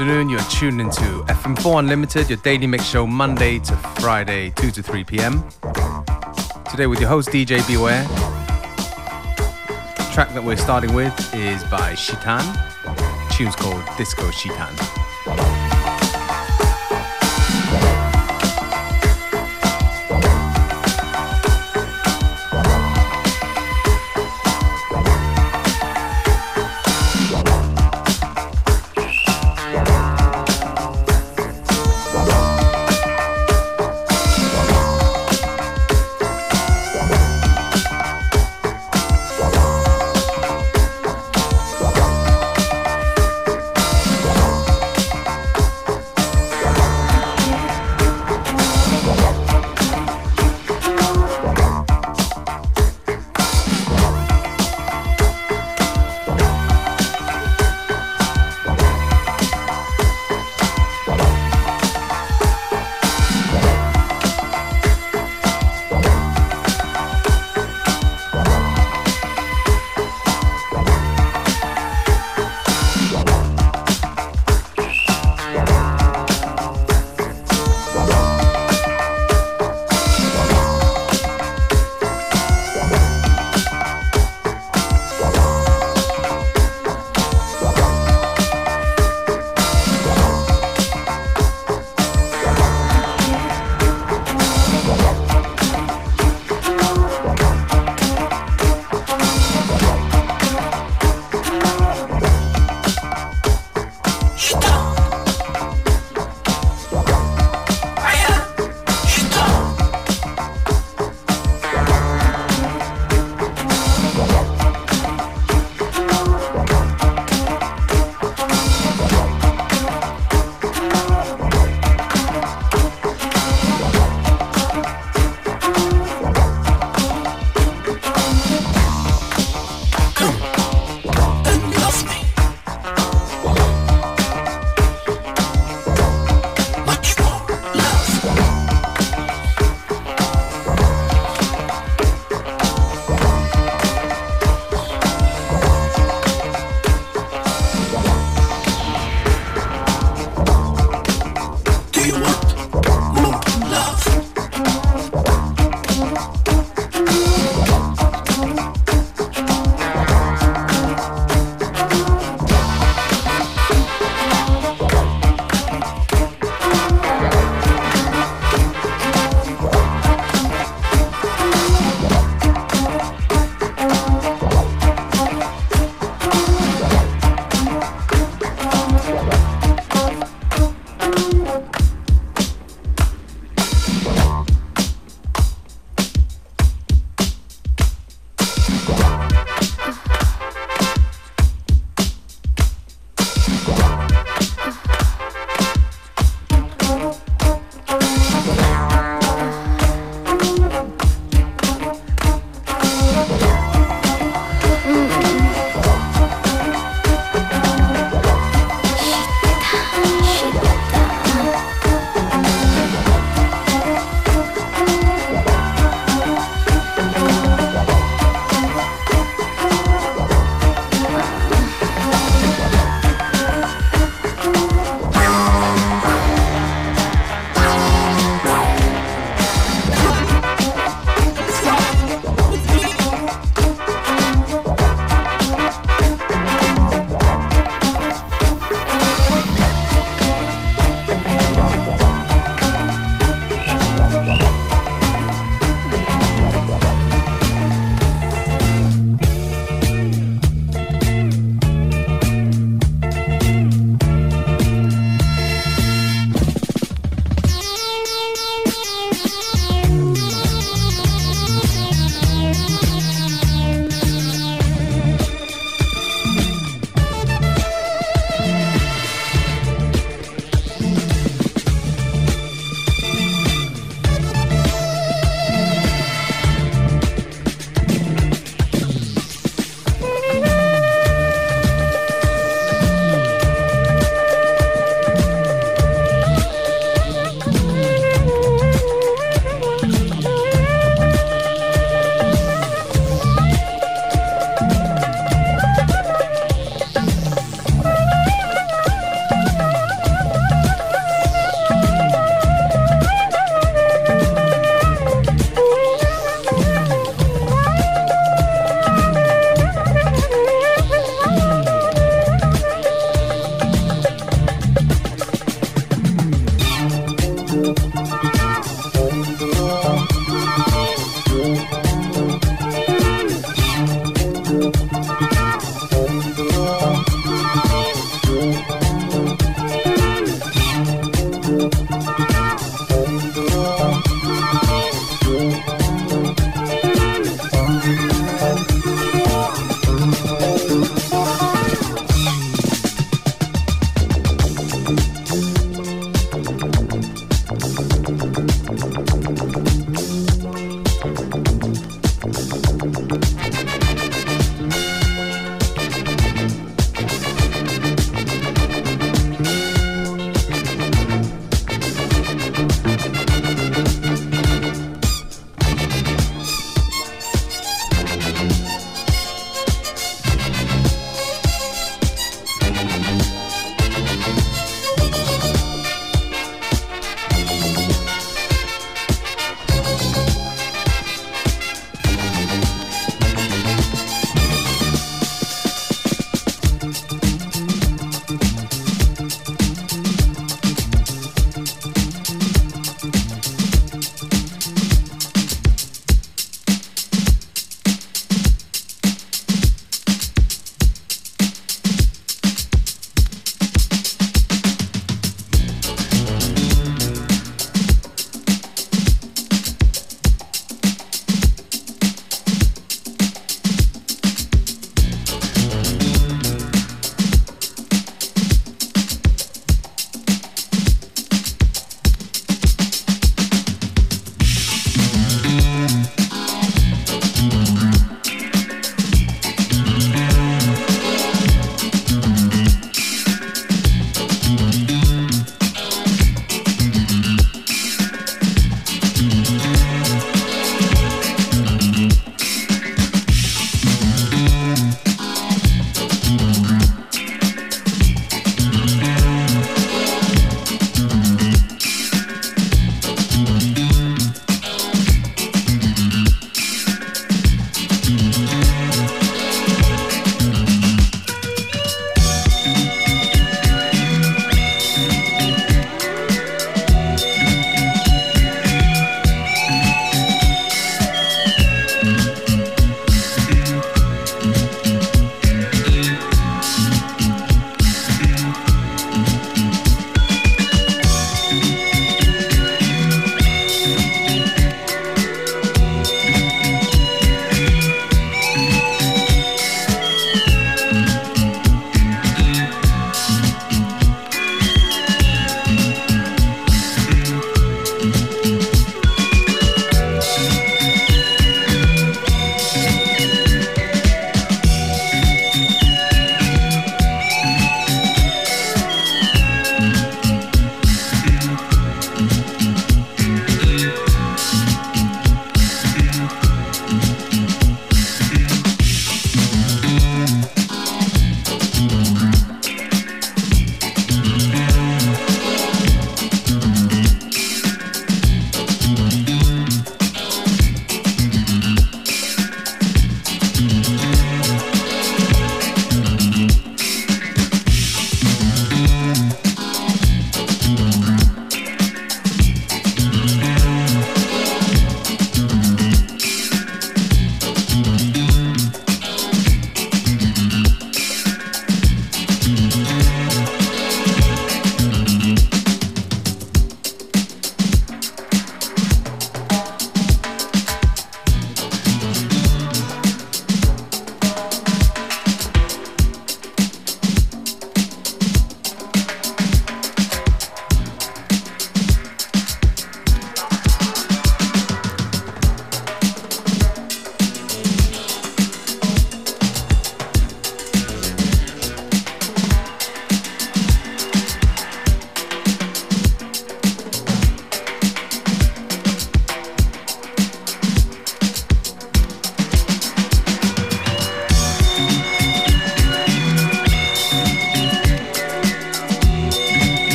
afternoon. You're tuned into FM4 Unlimited, your daily mix show, Monday to Friday, 2 to 3 p.m. Today with your host, DJ Beware. The track that we're starting with is by Shitan. The tune's called Disco Shitan.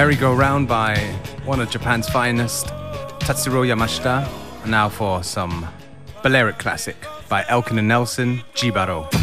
Merry-Go-Round by one of Japan's finest, Tatsuro Yamashita. Now for some Balearic classic by Elkin and Nelson, Jibaro.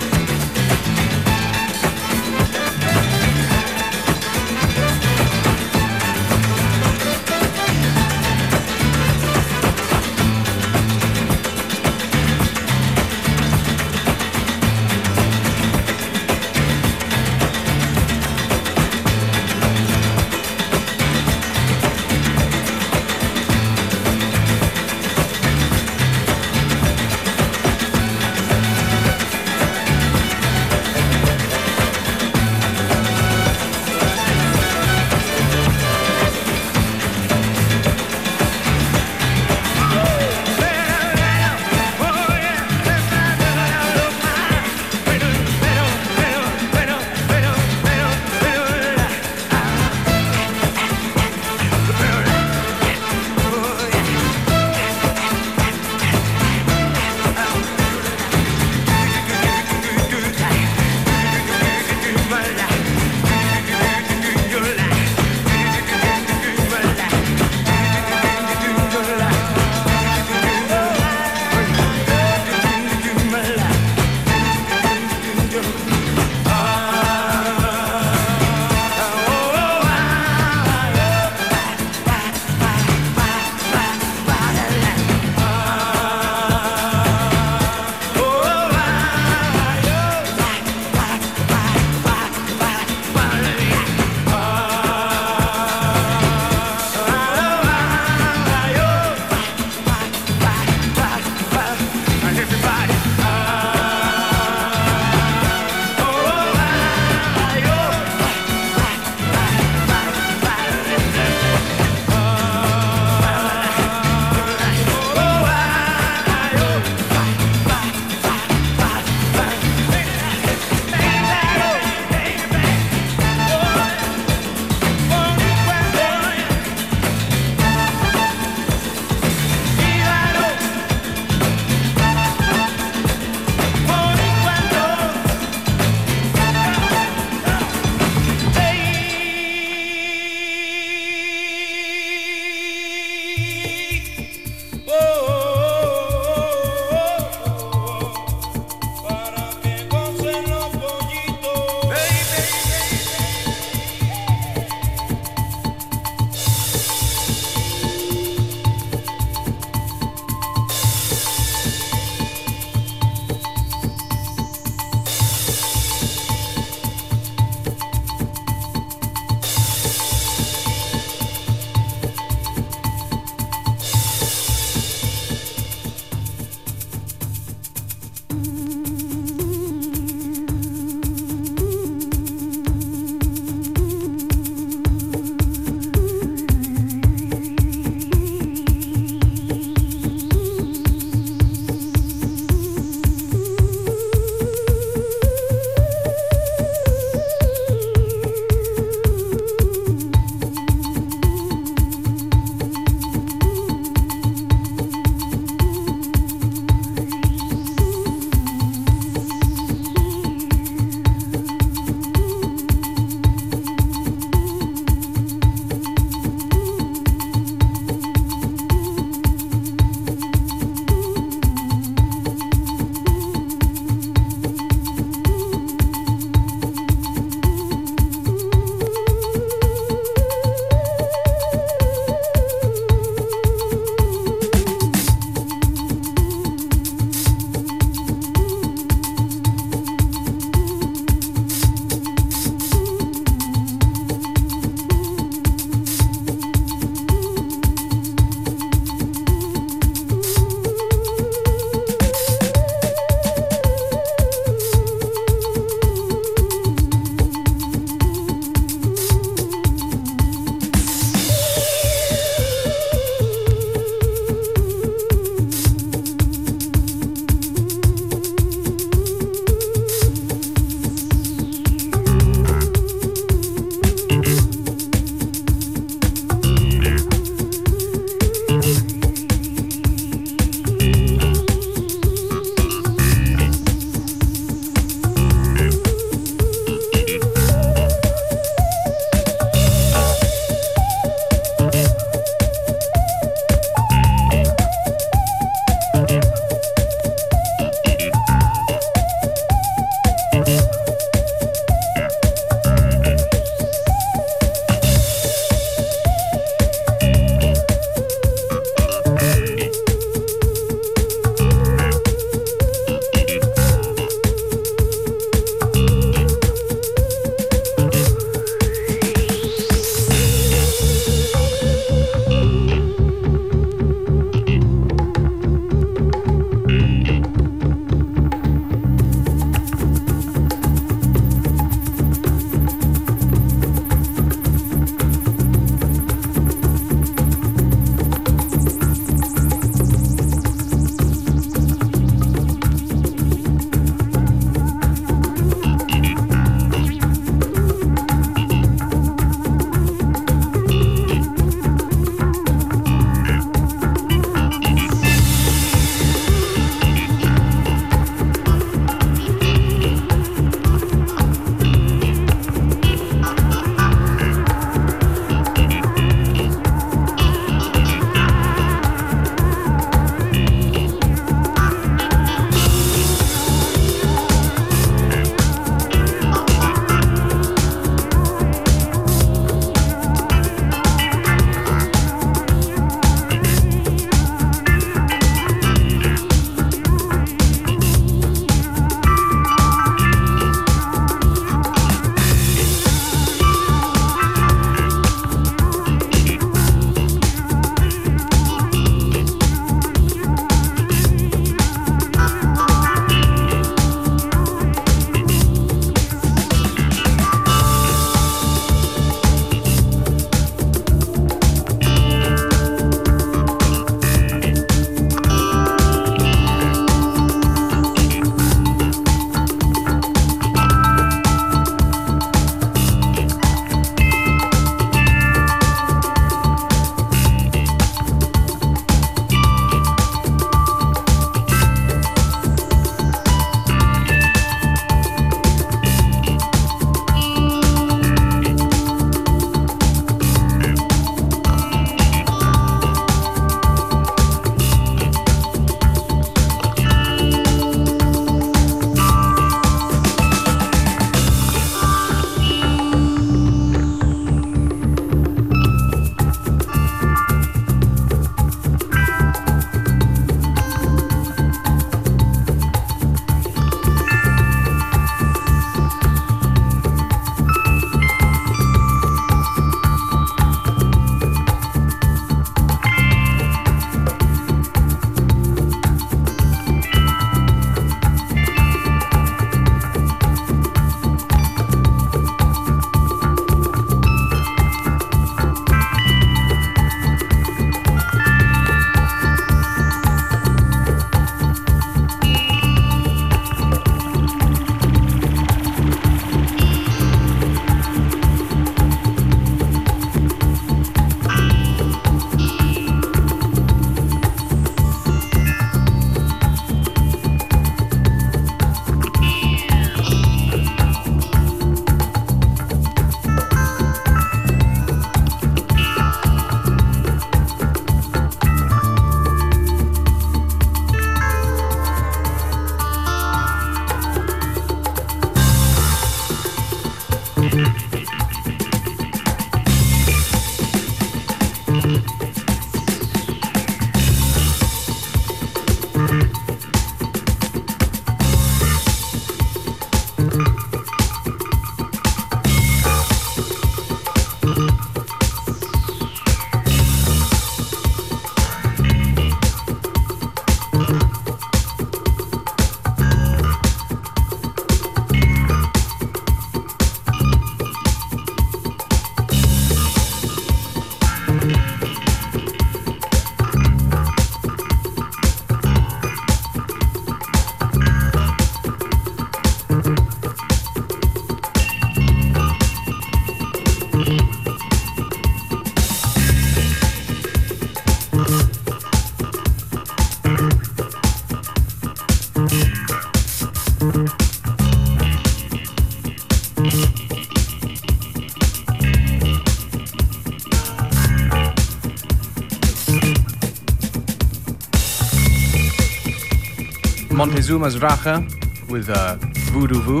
Montezuma's Racha with uh, Voodoo Voo.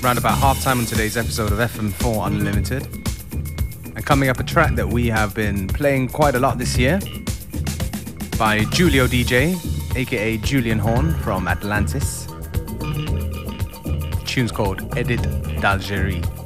Round about half time on today's episode of FM4 Unlimited. And coming up, a track that we have been playing quite a lot this year by Julio DJ, aka Julian Horn from Atlantis. The tune's called Edit d'Algérie.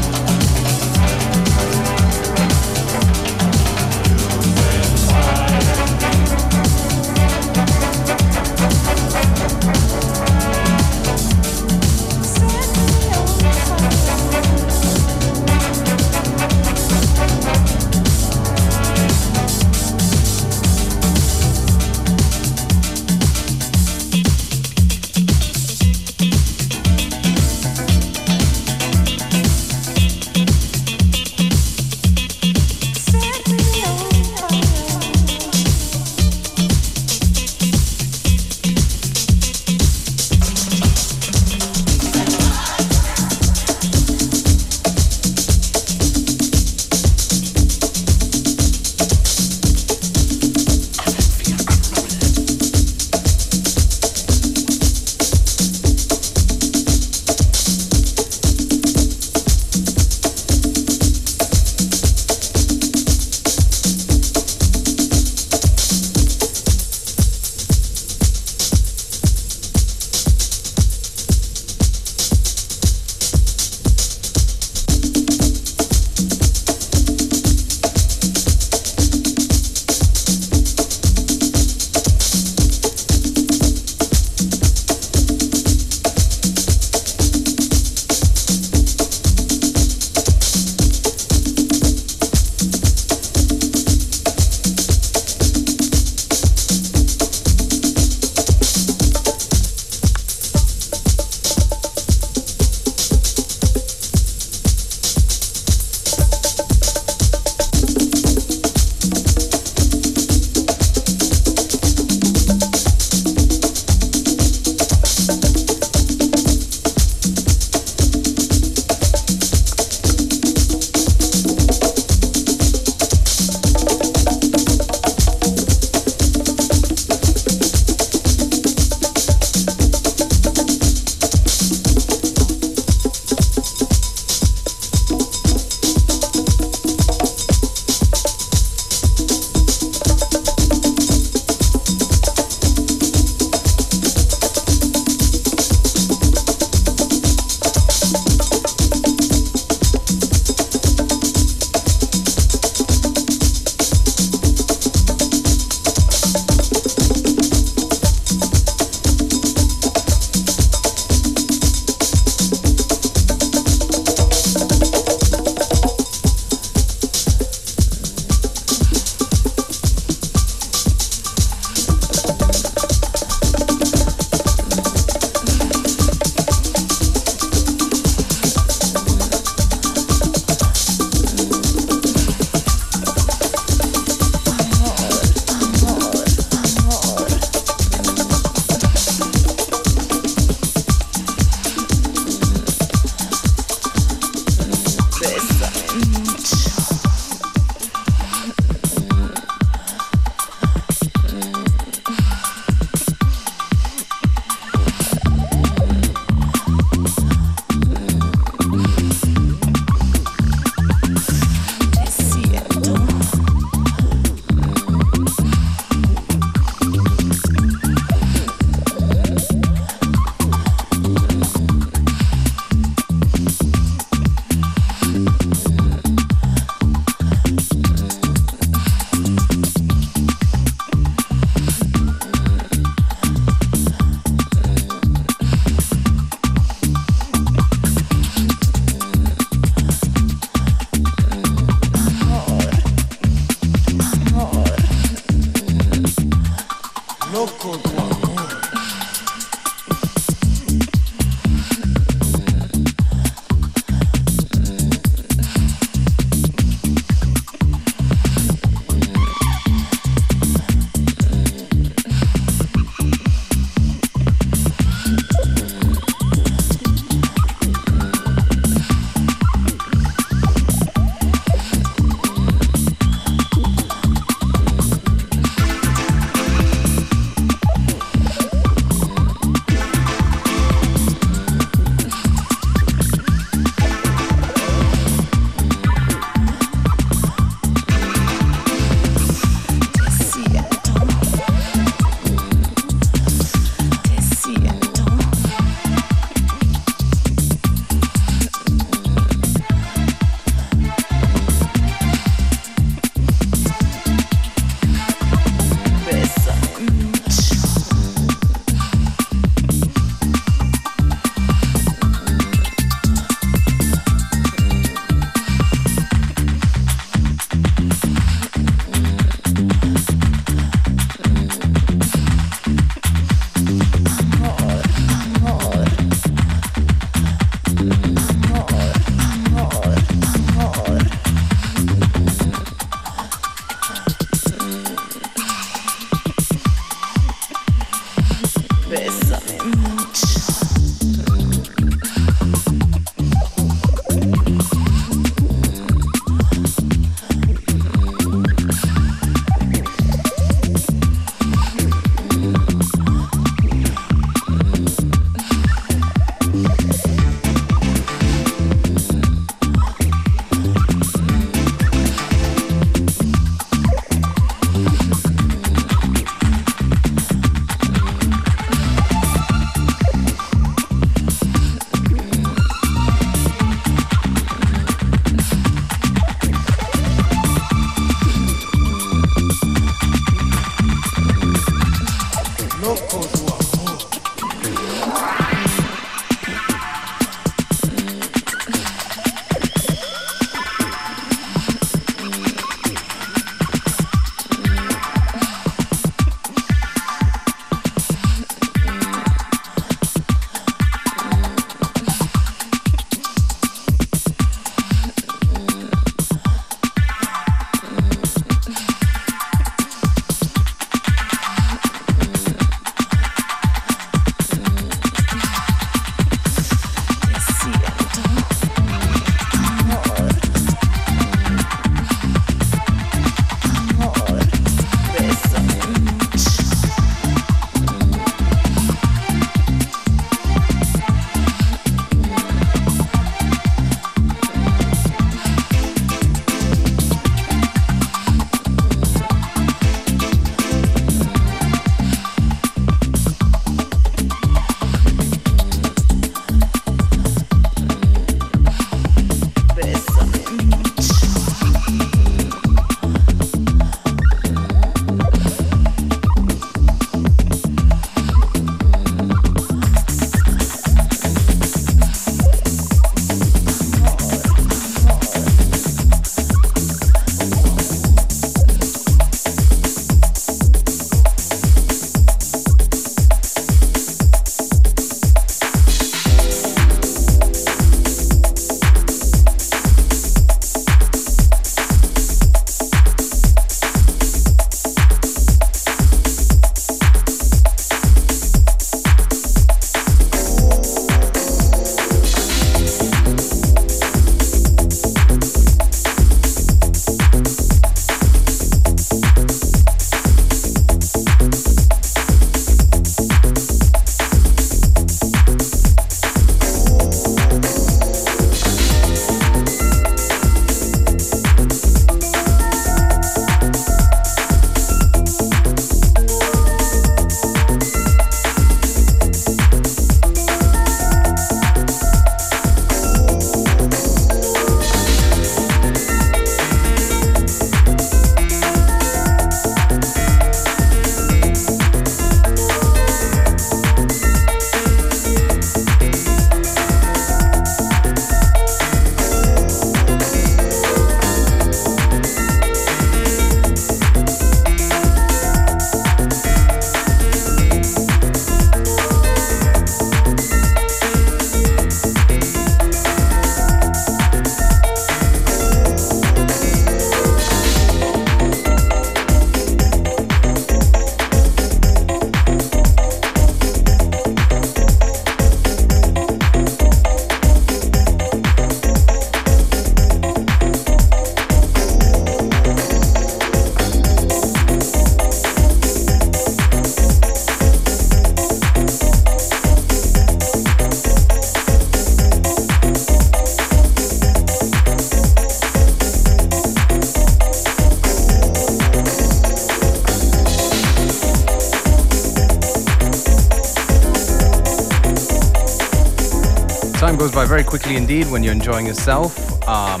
By very quickly indeed when you're enjoying yourself. Um,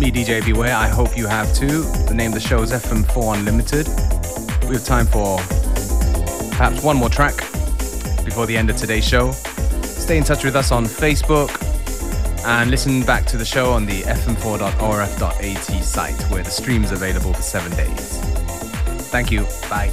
me, DJ Beware, I hope you have too. The name of the show is FM4 Unlimited. We have time for perhaps one more track before the end of today's show. Stay in touch with us on Facebook and listen back to the show on the fm4.orf.at site where the stream is available for seven days. Thank you. Bye.